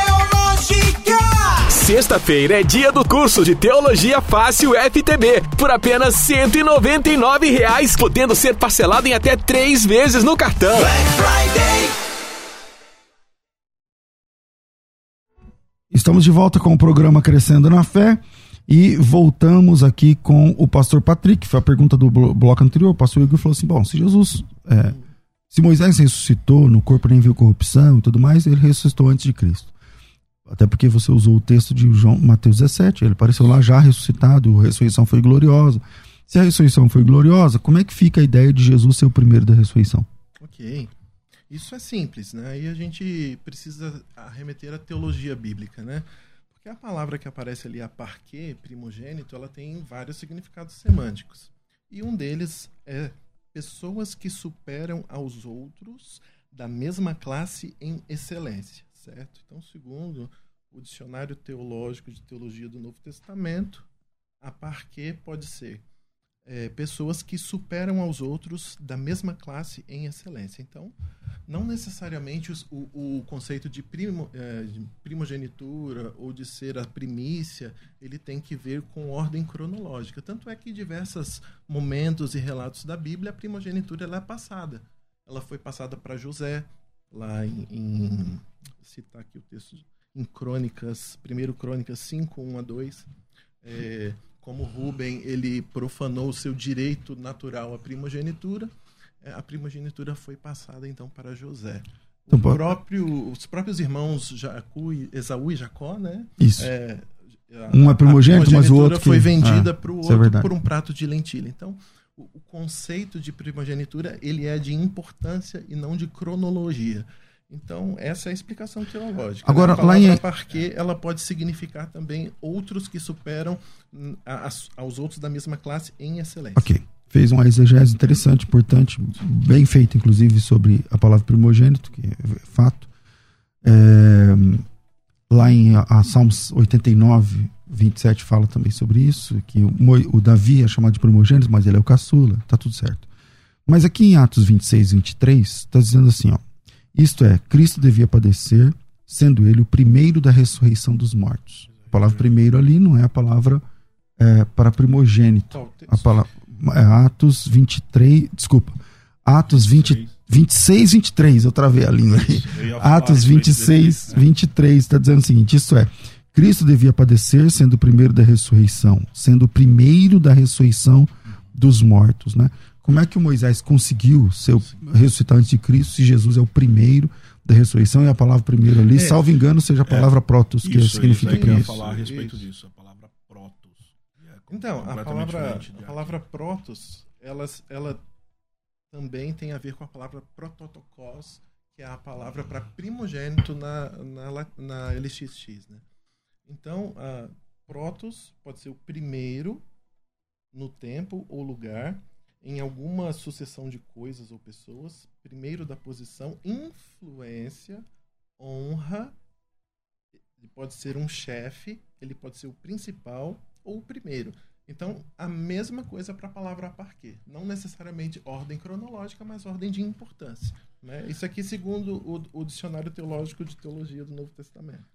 Sexta-feira é dia do curso de Teologia Fácil FTB, por apenas 199 reais, podendo ser parcelado em até três vezes no cartão. Black Friday. Estamos de volta com o programa Crescendo na Fé e voltamos aqui com o pastor Patrick. Foi a pergunta do blo- bloco anterior. O pastor Igor falou assim: bom, se Jesus, é, se Moisés ressuscitou, no corpo nem viu corrupção e tudo mais, ele ressuscitou antes de Cristo. Até porque você usou o texto de João, Mateus 17, ele apareceu lá já ressuscitado, a ressurreição foi gloriosa. Se a ressurreição foi gloriosa, como é que fica a ideia de Jesus ser o primeiro da ressurreição? Ok. Isso é simples, né? Aí a gente precisa arremeter à teologia bíblica, né? Porque a palavra que aparece ali, a parquê, primogênito, ela tem vários significados semânticos. E um deles é pessoas que superam aos outros da mesma classe em excelência, certo? Então, segundo o dicionário teológico de teologia do Novo Testamento, a parquê pode ser é, pessoas que superam aos outros da mesma classe em excelência. Então, não necessariamente os- o, o conceito de, primo, é, de primogenitura ou de ser a primícia, ele tem que ver com ordem cronológica. Tanto é que em diversos momentos e relatos da Bíblia, a primogenitura ela é passada. Ela foi passada para José, lá em, em citar aqui o texto, em Crônicas, 1 Crônicas 5, 1 a 2. É, como Rubem ele profanou o seu direito natural à primogenitura, é, a primogenitura foi passada então para José. Então, próprio, os próprios irmãos Jacu, e- Esaú e Jacó, né? Isso. É, a- Um é primogênito, mas o outro foi que- vendida Ah, para o é outro verdade. por um prato de lentilha. Então, o, o conceito de primogenitura ele é de importância e não de cronologia. Então, essa é a explicação teológica. Agora, a lá em- parquê, ela pode significar também outros que superam hum, a- as- aos outros da mesma classe em excelência. Ok. Fez uma exegese interessante, importante, bem feita, inclusive, sobre a palavra primogênito, que é fato. É, lá em a, a Salmos 89, 27 fala também sobre isso, que o, o Davi é chamado de primogênito, mas ele é o caçula, tá tudo certo. Mas aqui em Atos 26, 23, está dizendo assim, ó, isto é, Cristo devia padecer, sendo ele o primeiro da ressurreição dos mortos. A palavra primeiro ali não é a palavra é, para primogênito. A palavra, é Atos 23, desculpa, Atos 20, 26, 23, eu travei a língua aí. Atos a respeito 26, desse, né? 23, está dizendo o seguinte: isso é, Cristo devia padecer, sendo o primeiro da ressurreição, sendo o primeiro da ressurreição dos mortos, né? Como é que o Moisés conseguiu ser ressuscitar antes de Cristo, se Jesus é o primeiro da ressurreição e a palavra primeiro ali, É. salvo engano, seja a palavra protos, que Isso, significa isso, eu ia primeiro. falar a respeito Isso. disso, a palavra protos. É Então, a palavra, a palavra protos, ela, ela também tem a ver com a palavra prototokos, que é a palavra para primogênito na, na, na LXX, né? Então, a protos pode ser o primeiro no tempo ou lugar, em alguma sucessão de coisas ou pessoas, primeiro da posição, influência, honra, ele pode ser um chefe, ele pode ser o principal ou o primeiro. Então, a mesma coisa para a palavra parquê. Não necessariamente ordem cronológica, mas ordem de importância. Né? Isso aqui, segundo o, o Dicionário Teológico de Teologia do Novo Testamento.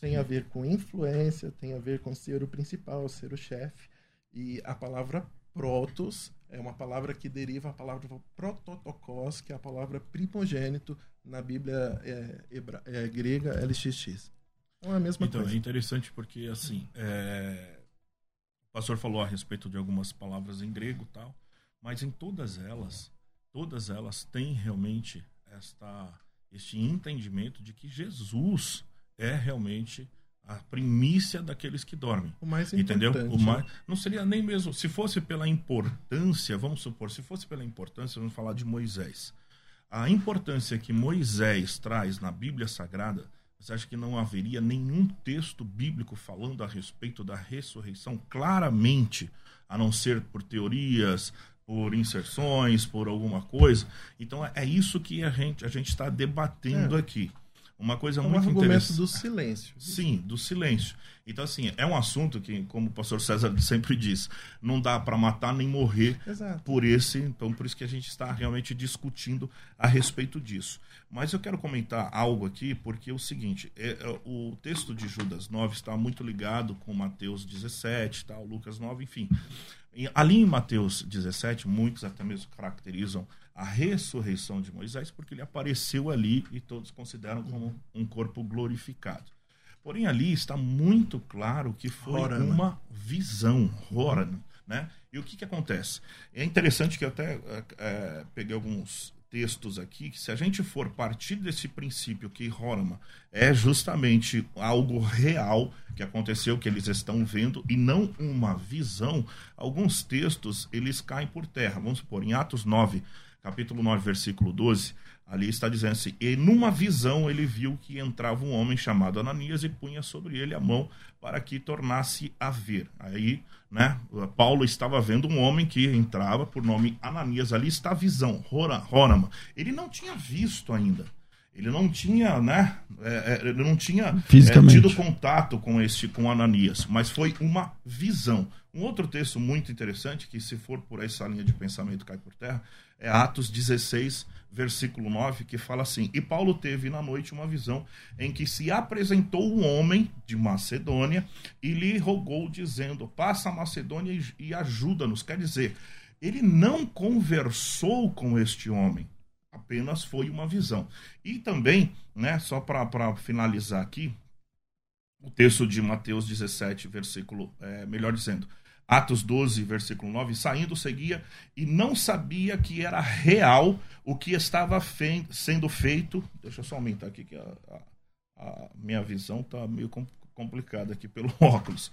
Tem a ver com influência, tem a ver com ser o principal, ser o chefe. E a palavra protos é uma palavra que deriva a palavra prototokos, que é a palavra primogênito na Bíblia é, hebra- é, grega LXX. Então é a mesma Então, é coisa. interessante porque, assim, é, o pastor falou a respeito de algumas palavras em grego tal, mas em todas elas, todas elas têm realmente esta, este entendimento de que Jesus é realmente a primícia daqueles que dormem. O mais Entendeu? importante. O mais, não seria nem mesmo. Se fosse pela importância, vamos supor, se fosse pela importância, vamos falar de Moisés. A importância que Moisés traz na Bíblia Sagrada, você acha que não haveria nenhum texto bíblico falando a respeito da ressurreição claramente, a não ser por teorias, por inserções, por alguma coisa? Então é isso que a gente a gente está debatendo É. aqui. Uma coisa É um muito interessante. do silêncio. Sim, do silêncio. Então, assim, é um assunto que, como o pastor César [laughs] sempre diz, não dá para matar nem morrer Exato. por esse. Então, por isso que a gente está realmente discutindo a respeito disso. Mas eu quero comentar algo aqui, porque é o seguinte: é, é, o texto de Judas 9 está muito ligado com Mateus 17, tal, Lucas 9, enfim. E ali em Mateus 17, muitos até mesmo caracterizam a ressurreição de Moisés, porque ele apareceu ali e todos consideram como um corpo glorificado. Porém, ali está muito claro que foi Horana. uma visão, Horana, né? E o que, que acontece? É interessante que eu até eh, peguei alguns textos aqui, que se a gente for partir desse princípio que Horama é justamente algo real que aconteceu, que eles estão vendo, e não uma visão, alguns textos eles caem por terra. Vamos supor, em Atos 9, capítulo 9, versículo 12, ali está dizendo assim: E numa visão ele viu que entrava um homem chamado Ananias e punha sobre ele a mão para que tornasse a ver. Aí, né, Paulo estava vendo um homem que entrava por nome Ananias. Ali está a visão, Horama. Ele não tinha visto ainda. Ele não tinha, né? é, é, ele não tinha é, tido contato com este, com Ananias, mas foi uma visão. Um outro texto muito interessante, que se for por essa linha de pensamento cai por terra, é Atos 16, versículo 9, que fala assim: E Paulo teve na noite uma visão em que se apresentou um homem de Macedônia e lhe rogou, dizendo: Passa a Macedônia e, ajuda-nos. Quer dizer, ele não conversou com este homem, apenas foi uma visão. E também, né, só para finalizar aqui, o texto de Mateus 17, versículo, é, melhor dizendo, Atos 12, versículo 9, saindo seguia e não sabia que era real o que estava fe- sendo feito. Deixa eu só aumentar aqui que a, a- a minha visão está meio com- complicado aqui pelo [laughs] óculos.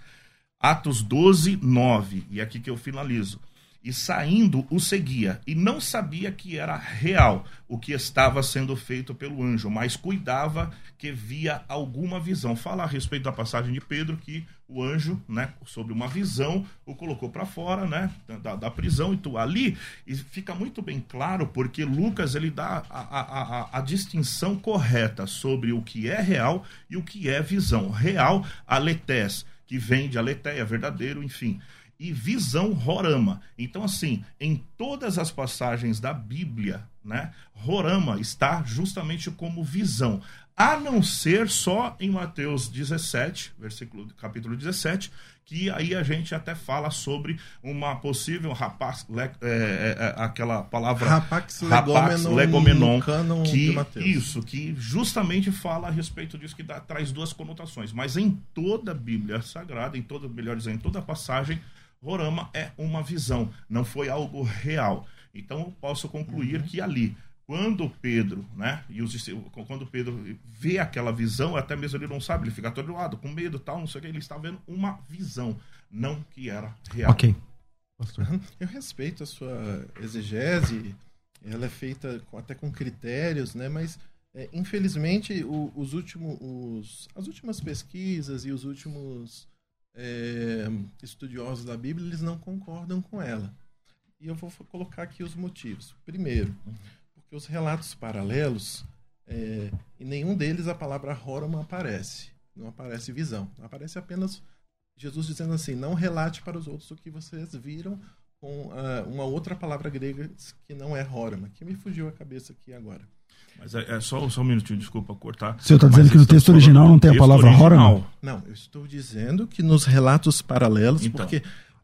Atos 12, 9. E é aqui que eu finalizo. E saindo o seguia, e não sabia que era real o que estava sendo feito pelo anjo, mas cuidava que via alguma visão. Fala a respeito da passagem de Pedro que o anjo, né, sobre uma visão, o colocou para fora, né, da, da, prisão e tu ali e fica muito bem claro porque Lucas ele dá a, a, a, a distinção correta sobre o que é real e o que é visão. Real, aletés, que vem de aletéia, verdadeiro, enfim e visão Rorama. Então, assim, em todas as passagens da Bíblia, né, Rorama está justamente como visão. A não ser só em Mateus 17, versículo, capítulo 17, que aí a gente até fala sobre uma possível rapaz, le, é, é, é, aquela palavra rapax legomenon, legomenon que isso, que justamente fala a respeito disso que dá, traz duas conotações, mas em toda a Bíblia Sagrada, em toda, melhor dizendo, em toda a passagem Rorama é uma visão, não foi algo real. Então eu posso concluir uhum. que ali, quando Pedro, né, e os, quando Pedro vê aquela visão, até mesmo ele não sabe, ele fica atordoado, com medo, tal, não sei o que, ele está vendo uma visão, não que era real. Ok. Pastor. Eu respeito a sua exegese, ela é feita com, até com critérios, né, mas é, infelizmente o, os últimos, os, as últimas pesquisas e os últimos é, estudiosos da Bíblia, eles não concordam com ela. E eu vou colocar aqui os motivos. Primeiro, porque os relatos paralelos, é, em nenhum deles a palavra Rorama aparece. Não aparece visão. Aparece apenas Jesus dizendo assim: não relate para os outros o que vocês viram com uh, uma outra palavra grega que não é Rorama, que me fugiu a cabeça aqui agora. Mas é, é só, só um minutinho, desculpa cortar. O senhor está dizendo que no texto original não tem a palavra hora, não? Não, eu estou dizendo que nos relatos paralelos, então. porque.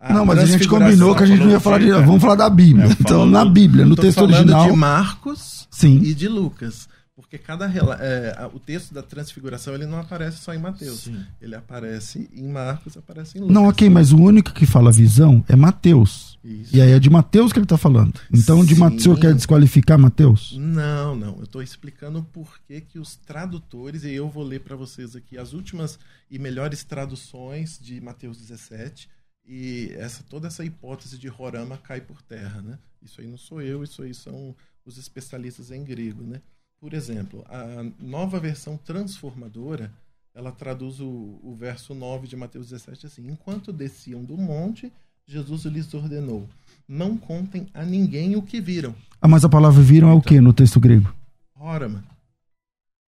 não, mas a gente combinou que a gente não ia falar de. Vamos falar da Bíblia. É, então, na Bíblia, no texto original. de Marcos Sim. e de Lucas. Porque cada é, o texto da transfiguração ele não aparece só em Mateus. Sim. Ele aparece em Marcos, aparece em Lucas. Não, ok, mas o único que fala visão é Mateus. Isso. E aí é de Mateus que ele está falando. Então, de Mateus, o senhor quer desqualificar Mateus? Não, não. Eu estou explicando por que, que os tradutores, e eu vou ler para vocês aqui as últimas e melhores traduções de Mateus 17. E essa, toda essa hipótese de Rorama cai por terra, né? Isso aí não sou eu, isso aí são os especialistas em grego, né? Por exemplo, a nova versão transformadora, ela traduz o, o verso 9 de Mateus 17 assim: Enquanto desciam do monte, Jesus lhes ordenou: Não contem a ninguém o que viram. Ah, mas a palavra viram então, é o que no texto grego? Horama.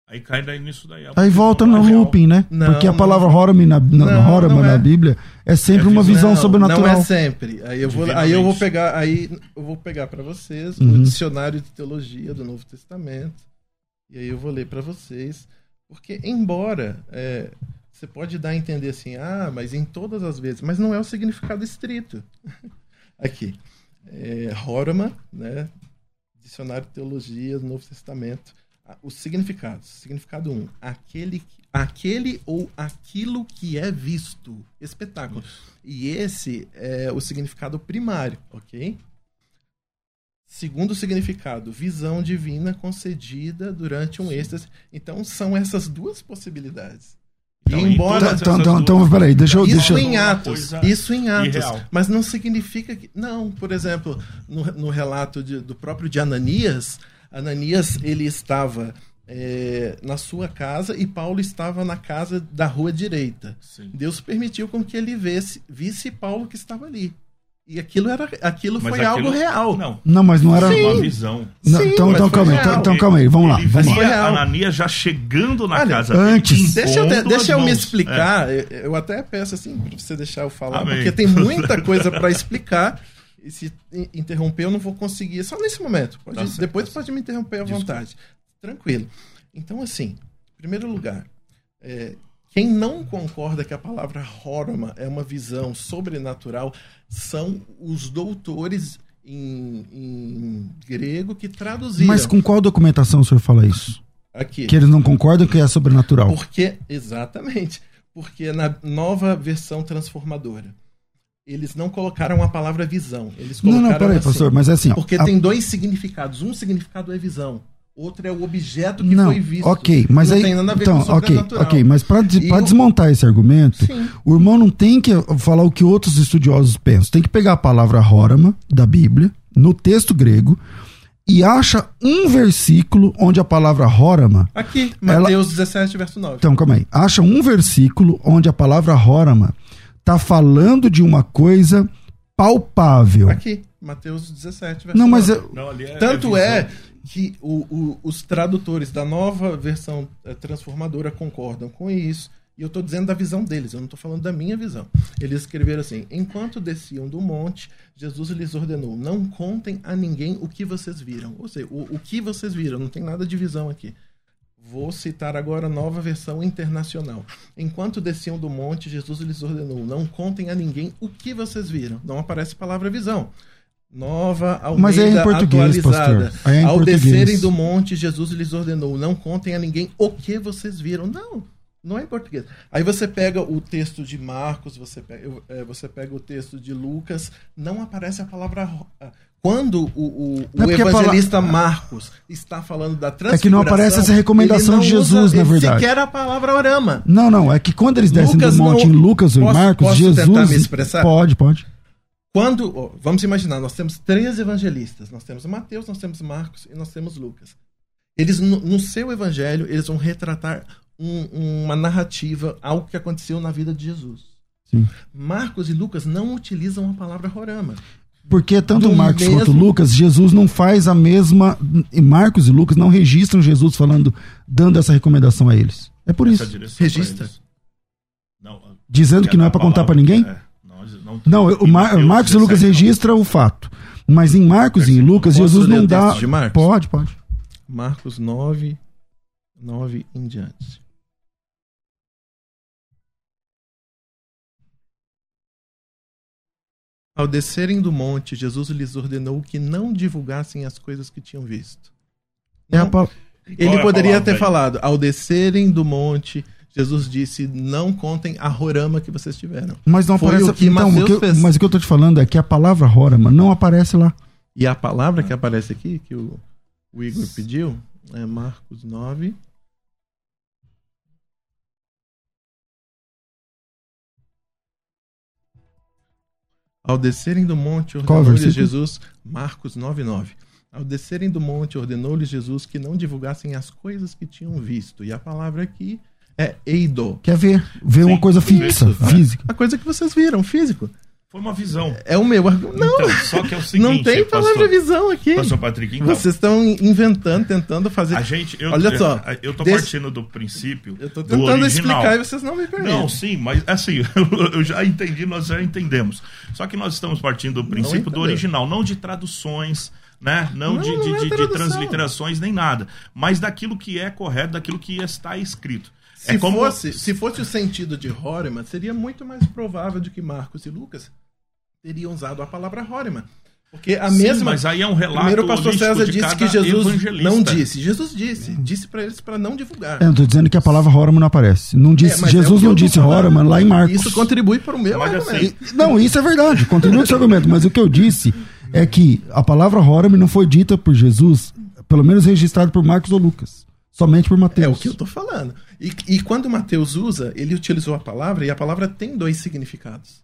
Aí cai daí nisso daí. Aí volta no looping, né? Não, Porque a palavra Horama na, na, não, na é. Bíblia é sempre é uma visão não, sobrenatural. Não é sempre. Aí eu vou, aí eu vou pegar, aí eu vou pegar para vocês uhum. o dicionário de teologia do Novo Testamento. E aí eu vou ler para vocês, porque embora é, você pode dar a entender assim, ah, mas em todas as vezes, mas não é o significado estrito. [laughs] Aqui, é, Horama, né, Dicionário de Teologia do Novo Testamento, os significados. Significado 1, um, aquele, aquele ou aquilo que é visto, espetáculo. Isso. E esse é o significado primário, ok? Segundo significado, visão divina concedida durante um êxtase. Então, são essas duas possibilidades. Então, embora. Então, então, então, peraí, deixa eu. Isso deixa... em Atos. Isso em Atos. Mas não significa que. Não, por exemplo, no, no relato de, do próprio de Ananias, Ananias ele estava é, na sua casa e Paulo estava na casa da rua direita. Sim. Deus permitiu com que ele visse, visse Paulo que estava ali. E aquilo era aquilo mas foi aquilo, algo real. Não, não, mas não era uma visão. Não, Sim, então, então calma aí, então, então, calma aí, vamos lá. Ele vamos lá. Ananias já chegando na Olha, casa antes. Deixa eu, deixa eu me explicar. É. Eu, eu, até peço assim para você deixar eu falar, Amém. porque tem muita [laughs] coisa para explicar. E se interromper, eu não vou conseguir. Só nesse momento. Pode, tá depois tá pode me interromper à vontade. Tranquilo. Então, assim, em primeiro lugar, é, quem não concorda que a palavra Horma é uma visão sobrenatural são os doutores em, em grego que traduziram. Mas com qual documentação o senhor fala isso? Aqui. Que eles não concordam que é sobrenatural. Porque, exatamente. Porque na nova versão transformadora, eles não colocaram a palavra visão. Eles colocaram não, não, peraí, assim, pastor, mas é assim. Porque a... tem dois significados. Um significado é visão. Outro é o objeto que não, foi visto. ok, mas não aí, tem nada a ver então, com o ok, ok, mas para desmontar esse argumento, Sim. o irmão não tem que falar o que outros estudiosos pensam, tem que pegar a palavra rorama da Bíblia no texto grego e acha um versículo onde a palavra rorama Aqui, Ela- Mateus 17, verso 9. Então, calma aí. Acha um versículo onde a palavra rorama tá falando de uma coisa palpável. Aqui, Mateus 17, verso Não, mas 9. é- Não, ali é- Tanto é é. Que o- o- os tradutores da nova versão eh, transformadora concordam com isso. E eu estou dizendo da visão deles, eu não estou falando da minha visão. Eles escreveram assim: Enquanto desciam do monte, Jesus lhes ordenou: Não contem a ninguém o que vocês viram. Ou seja, o, o que vocês viram, não tem nada de visão aqui. Vou citar agora a nova versão internacional. Enquanto desciam do monte, Jesus lhes ordenou: Não contem a ninguém o que vocês viram. Não aparece a palavra visão. Nova Almeida Mas é em português, atualizada. pastor. É em Ao português. descerem do monte, Jesus lhes ordenou: Não contem a ninguém o que vocês viram. Não, não é em português. Aí você pega o texto de Marcos, você pega, é, você pega o texto de Lucas, não aparece a palavra. ah, Quando o, o- o é evangelista Marcos está falando da transfiguração... É que não aparece essa recomendação de Jesus, usa na verdade. sequer a palavra orama. Não, não, é que quando eles descem Lucas do monte não- em Lucas ou em Marcos, posso Jesus. tentar me expressar? Pode, pode. Quando, vamos imaginar, nós temos três evangelistas. Nós temos Mateus, nós temos Marcos e nós temos Lucas. Eles, no, no seu evangelho, eles vão retratar um- uma narrativa, algo que aconteceu na vida de Jesus. Sim. Marcos e Lucas não utilizam a palavra rorama. Porque tanto Do Marcos mesmo- quanto Lucas, Jesus não faz a mesma. e Marcos e Lucas não registram Jesus falando, dando essa recomendação a eles. É por Essa isso. Registra. eles. Não, Dizendo que não é pra contar pra ninguém? É, não, Não, o Mar- Mateus Marcos e Lucas 17, registram o fato. Mas em Marcos e em. Lucas, Jesus não o dá. de Marcos? Pode, pode. Marcos 9, 9 em diante. Ao descerem do monte, Jesus lhes ordenou que não divulgassem as coisas que tinham visto. É a Não- Ele é a poderia palavra ter aí? falado: ao descerem do monte, Jesus disse: não contem a rorama que vocês tiveram. Mas não Foi aparece. o que então, o que eu- fez. mas o que eu tô te falando é que a palavra Rorama não aparece lá. E a palavra que aparece aqui, que o, o Igor pediu, é Marcos 9. Ao descerem do monte, ordenou-lhes? Jesus, Marcos 9, 9. Ao descerem do monte, ordenou-lhes Jesus que não divulgassem as coisas que tinham visto. E a palavra aqui é eido. Quer ver? Ver Sim, uma coisa fixa, isso, é. física. A coisa que vocês viram, físico. Foi uma visão. É o meu argumento. Não, Então, só que é o [laughs] seguinte, não tem palavra pastor, visão aqui. pastor Patrick, então, Vocês estão inventando, tentando fazer. a gente, eu, Olha só, eu tô desse- partindo do princípio Eu tô do tentando explicar e vocês não me permitem. Não, sim, mas assim, [laughs] eu já entendi, nós já entendemos. Só que nós estamos partindo do princípio do original, não de traduções, né? Não, Não, de, não de, é de- transliterações nem nada, mas daquilo que é correto, daquilo que está escrito. Se, é como fosse, se fosse o sentido de Horeman, seria muito mais provável de que Marcos e Lucas teriam usado a palavra Horeman. Porque a Sim, mesma. mas aí é um relato Primeiro o pastor César disse que Jesus não disse. Jesus disse. Disse pra eles para não divulgar. Eu tô dizendo que a palavra Rorama não aparece. Não disse, É, mas é o Jesus eu não disse. Rorama lá em Marcos. Isso contribui para o meu Mas argumento. assim, Não, isso é verdade. Continua o seu argumento. Mas o que eu disse é que a palavra Rorama não foi dita por Jesus, pelo menos registrado por Marcos ou Lucas. Somente por Mateus. É o que eu tô falando. E, e quando Mateus usa, ele utilizou a palavra e a palavra tem dois significados.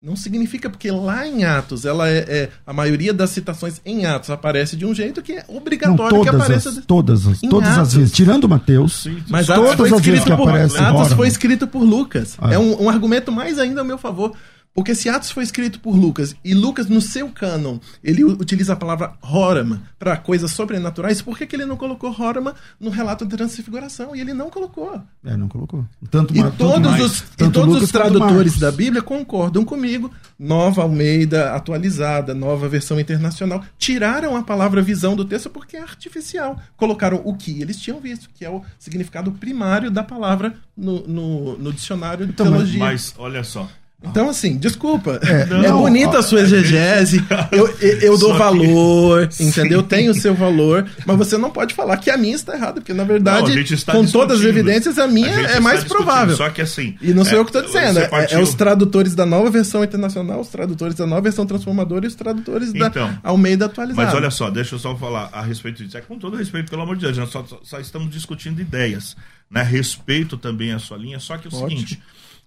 Não significa porque lá em Atos, ela é, é- a maioria das citações em Atos aparece de um jeito que é Não, obrigatório que todas apareça. as, todas as, todas as vezes. Tirando Mateus, Mas só- Atos todas foi as vezes escrito que por, aparece Atos foi escrito por Lucas. Ah. É um, um argumento mais ainda a meu favor. Porque se Atos foi escrito por Lucas e Lucas, no seu cânon, ele utiliza a palavra Horama para coisas sobrenaturais, por que, que ele não colocou Horama no relato da transfiguração? E ele não colocou. É, não colocou. Tanto E tanto todos, mais- os, e tanto todos Lucas os tradutores da Bíblia concordam comigo. Nova Almeida atualizada, nova versão internacional, tiraram a palavra visão do texto porque é artificial. Colocaram o que eles tinham visto, que é o significado primário da palavra no, no, no dicionário de Então, mas- teologia. Mas olha só, Então, assim, desculpa. É, É, não, bonita a sua exegese. Eu, eu, eu dou que- valor, Sim. entendeu? Tem o seu valor, mas você não pode falar que a minha está errada, porque na Não, verdade, a está com todas as evidências, a A minha gente é mais provável. Só que assim. E não sou é, eu que estou dizendo, é, é os tradutores da nova versão internacional, os tradutores da nova versão transformadora e os tradutores Então, da Almeida atualizada. Mas olha só, deixa eu só falar a respeito disso. É com todo respeito, pelo amor de Deus, nós só, só- só estamos discutindo ideias. Né? Respeito também a sua linha, só que é o Ótimo. seguinte.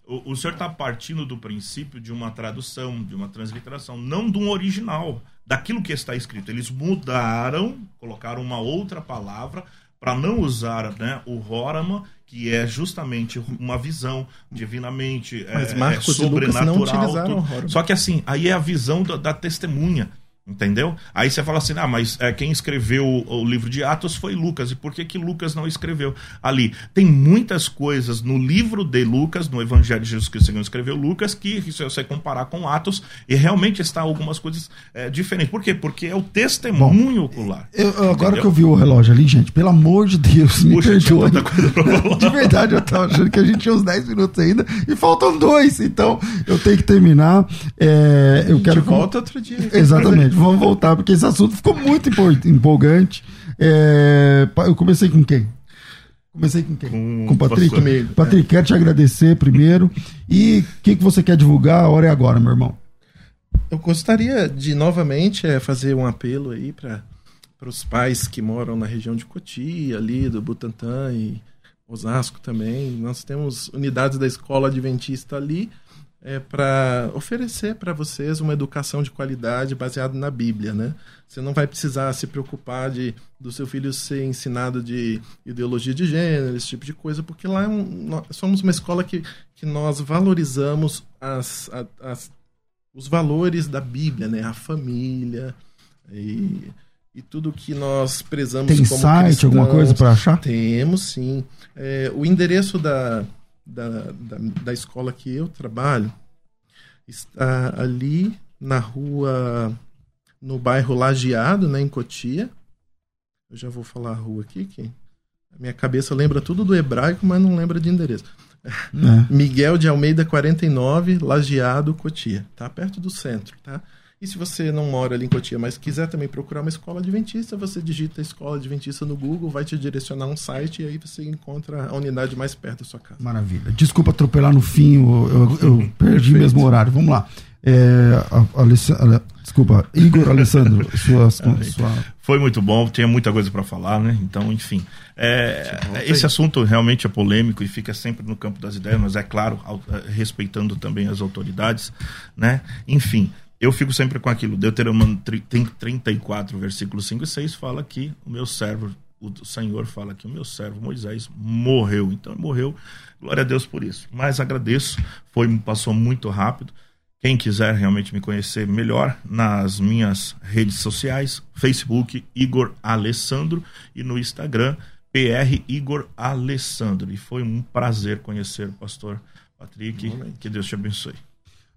O, o senhor está partindo do princípio de uma tradução, de uma transliteração, não de um original, daquilo que está escrito. Eles mudaram, colocaram uma outra palavra para não usar né, o Horama, que é justamente uma visão divinamente Mas é, Marcos é sobrenatural. Só que assim, aí é a visão da, da testemunha. Entendeu? Aí você fala assim, ah, mas é, quem escreveu o, o livro de Atos foi Lucas. E por que, que Lucas não escreveu ali? Tem muitas coisas no livro de Lucas, no Evangelho de Jesus Cristo, segundo escreveu Lucas, que se você comparar com Atos, e realmente está algumas coisas é, diferentes. Por quê? Porque é o testemunho ocular. Eu- agora Entendeu? que eu vi o relógio ali, gente, pelo amor de Deus, me Puxa, perdoe. [laughs] De verdade, eu tava achando que a gente tinha uns 10 minutos ainda e faltam dois, então eu tenho que terminar. É, eu A gente quero que- volta outro dia. Exatamente, vamos voltar, porque esse assunto ficou muito empol- empolgante. É, eu comecei com quem? Comecei com quem? Com Com o Patrick? Comigo, Patrick, quero te agradecer primeiro. E o que, que você quer divulgar? A hora é agora, meu irmão. Eu gostaria de novamente é, fazer um apelo aí para os pais que moram na região de Cotia, ali do Butantã e Osasco também. Nós temos unidades da escola adventista ali é, para oferecer para vocês uma educação de qualidade baseada na Bíblia, né? Você não vai precisar se preocupar de do seu filho ser ensinado de ideologia de gênero, esse tipo de coisa, porque lá é um- nós somos uma escola que, que nós valorizamos as, as os valores da Bíblia, né? A família e, e tudo que nós prezamos Tem como site, alguma cristãos. coisa para achar? Temos, sim. É, o endereço da, da, da, da escola que eu trabalho está ali na rua, no bairro Lajeado, né, em Cotia. Eu já vou falar a rua aqui, que a minha cabeça lembra tudo do hebraico, mas não lembra de endereço. É. Miguel de Almeida 49, Lajeado, Cotia. Tá perto do centro, tá? E se você não mora ali em Cotia, mas quiser também procurar uma escola adventista, você digita escola adventista no Google, vai te direcionar um site e aí você encontra a unidade mais perto da sua casa. Maravilha. Desculpa atropelar no fim, eu, eu- eu perdi Perfeito. mesmo o horário. Vamos lá. É, a- Alessa- Ale- desculpa, Igor Alessandro, [laughs] suas, sua, Foi muito bom, tinha muita coisa para falar, né? Então, enfim. É, esse assunto realmente é polêmico e fica sempre no campo das ideias, mas é claro, eh, respeitando também as autoridades, né? Enfim, eu fico sempre com aquilo. Deuteronômio tri- tem 34, versículos 5 e 6 fala que o meu servo, o Senhor fala que o meu servo Moisés morreu. Então, morreu. Glória a Deus por isso. Mas agradeço, foi passou muito rápido. Quem quiser realmente me conhecer melhor nas minhas redes sociais, Facebook Igor Alessandro e no Instagram PR Igor Alessandro. E foi um prazer conhecer o pastor Patrick. Que Deus te abençoe.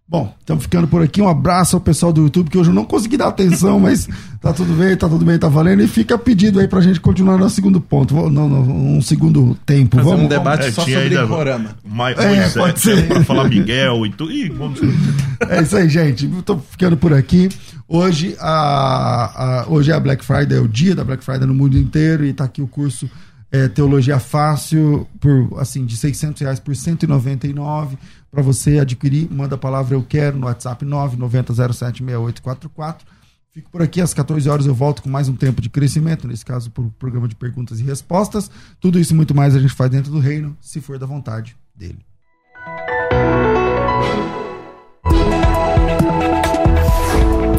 Bom, estamos ficando por aqui. Um abraço ao pessoal do YouTube, que hoje eu não consegui dar atenção, mas tá tudo bem, tá tudo bem, tá valendo. E fica pedido aí pra gente continuar no segundo ponto. Não, não, um segundo tempo. Fazer Vamos, um debate É, só sobre ainda- Corama. Ma É, pode ser. para falar Miguel e tudo. Ih, vamos... É isso aí, gente. Tô ficando por aqui. Hoje, a, a- hoje é a Black Friday, é o dia da Black Friday no mundo inteiro. E tá aqui o curso é, Teologia Fácil, por assim, de 600 reais por 199. Para você adquirir, manda a palavra Eu Quero no WhatsApp 990076844. Fico por aqui, às 14 horas eu volto com mais um tempo de crescimento, nesse caso, por programa de perguntas e respostas. Tudo isso e muito mais a gente faz dentro do reino, se for da vontade dele.